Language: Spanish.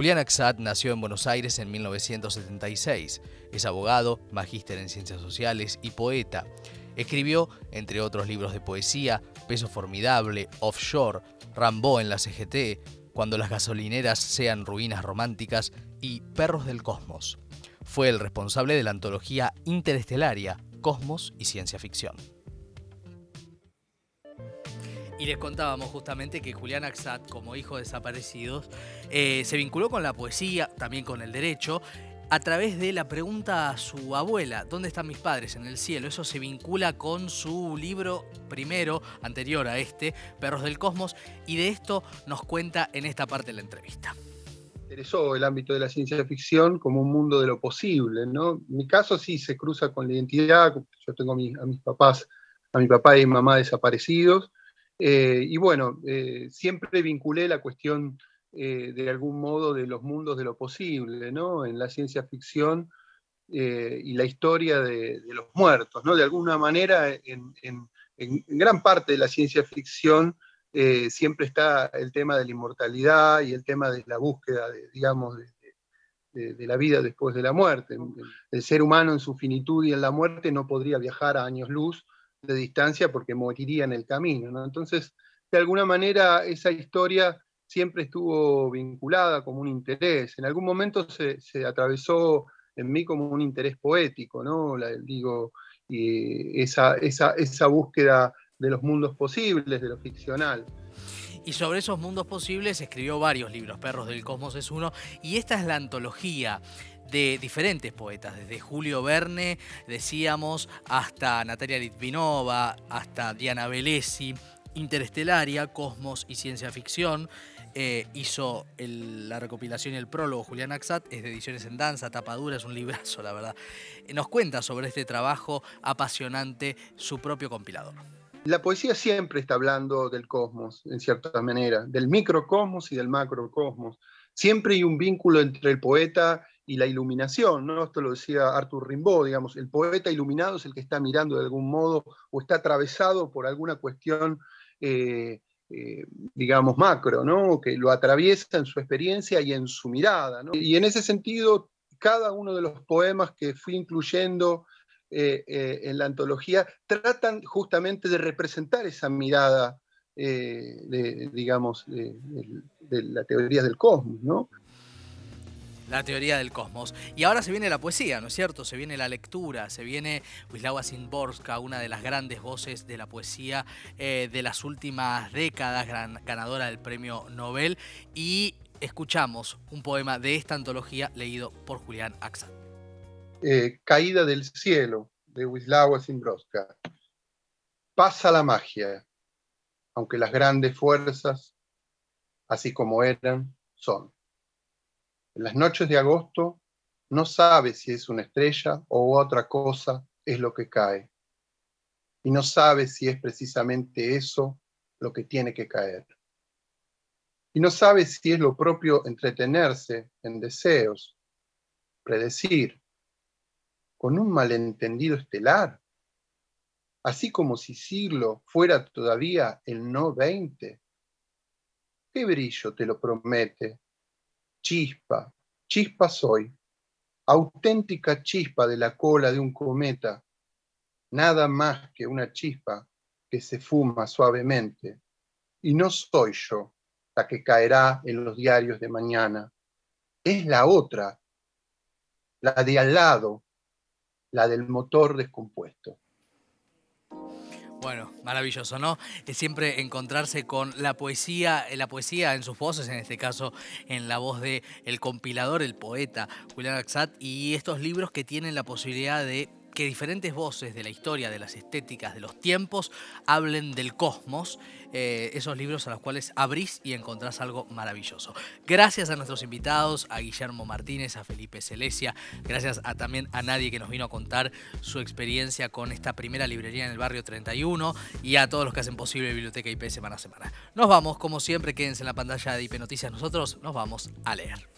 Julián Axat nació en Buenos Aires en 1976. Es abogado, magíster en ciencias sociales y poeta. Escribió, entre otros libros de poesía, Peso Formidable, Offshore, Rambó en la CGT, Cuando las gasolineras sean ruinas románticas y Perros del Cosmos. Fue el responsable de la antología interestelaria Cosmos y Ciencia Ficción. Y les contábamos justamente que Julián Axat, como hijo de desaparecidos, eh, se vinculó con la poesía, también con el derecho, a través de la pregunta a su abuela, ¿dónde están mis padres? En el cielo. Eso se vincula con su libro primero, anterior a este, Perros del Cosmos, y de esto nos cuenta en esta parte de la entrevista. Interesó el ámbito de la ciencia ficción como un mundo de lo posible, ¿no? Mi caso sí se cruza con la identidad, yo tengo a, mis papás, a mi papá y mamá desaparecidos, eh, y bueno, eh, siempre vinculé la cuestión eh, de algún modo de los mundos de lo posible, ¿no? En la ciencia ficción y la historia de, los muertos, ¿no? De alguna manera, en, gran parte de la ciencia ficción siempre está el tema de la inmortalidad y el tema de la búsqueda, de, digamos, de, de, la vida después de la muerte. El ser humano en su finitud y en la muerte no podría viajar a años luz de distancia porque moriría en el camino. Entonces, de alguna manera, esa historia siempre estuvo vinculada como un interés. En algún momento se, atravesó en mí como un interés poético, ¿no? digo, y esa, esa, esa búsqueda de los mundos posibles, de lo ficcional. Y sobre esos mundos posibles escribió varios libros, Perros del Cosmos es uno, y esta es la antología de diferentes poetas, desde Julio Verne, decíamos, hasta Natalia Litvinova, hasta Diana Velesi, Interestelaria, Cosmos y Ciencia Ficción. Eh, hizo la recopilación y el prólogo Julián Axat, es de Ediciones en Danza, tapadura, es un librazo, la verdad. Nos cuenta sobre este trabajo apasionante su propio compilador. La poesía siempre está hablando del cosmos, en cierta manera, del microcosmos y del macrocosmos. Siempre hay un vínculo entre el poeta y la iluminación, ¿no? Esto lo decía Arthur Rimbaud, digamos, el poeta iluminado es el que está mirando de algún modo o está atravesado por alguna cuestión, eh, eh, digamos, macro, ¿no? Que lo atraviesa en su experiencia y en su mirada, Y en ese sentido, cada uno de los poemas que fui incluyendo eh, en la antología tratan justamente de representar esa mirada, digamos, de, de, la teoría del cosmos, ¿no? La teoría del cosmos. Y ahora se viene la poesía, ¿no es cierto? Se viene la lectura, se viene Wisława Szymborska, una de las grandes voces de la poesía eh, de las últimas décadas, ganadora del premio Nobel, y escuchamos un poema de esta antología leído por Julián Axa. Eh, Caída del cielo, de Wisława Szymborska. Pasa la magia, aunque las grandes fuerzas, así como eran, son. En las noches de agosto no sabe si es una estrella o otra cosa es lo que cae. Y no sabe si es precisamente eso lo que tiene que caer. Y no sabe si es lo propio entretenerse en deseos, predecir, con un malentendido estelar, así como si siglo fuera todavía el no veinte. ¿Qué brillo te lo promete chispa, chispa soy, auténtica chispa de la cola de un cometa, nada más que una chispa que se fuma suavemente. Y no soy yo la que caerá en los diarios de mañana, es la otra, la de al lado, la del motor descompuesto. Bueno, maravilloso, ¿no? Siempre encontrarse con la poesía, la poesía en sus voces, en este caso en la voz de el compilador, el poeta Julián Axat, y estos libros que tienen la posibilidad de que diferentes voces de la historia, de las estéticas, de los tiempos, hablen del cosmos, eh, esos libros a los cuales abrís y encontrás algo maravilloso. Gracias a nuestros invitados, a Guillermo Martínez, a Felipe Celesia, gracias a, también a Nadie que nos vino a contar su experiencia con esta primera librería en el barrio 31 y a todos los que hacen posible Biblioteca IP semana a semana. Nos vamos, como siempre, quédense en la pantalla de IP Noticias, nosotros nos vamos a leer.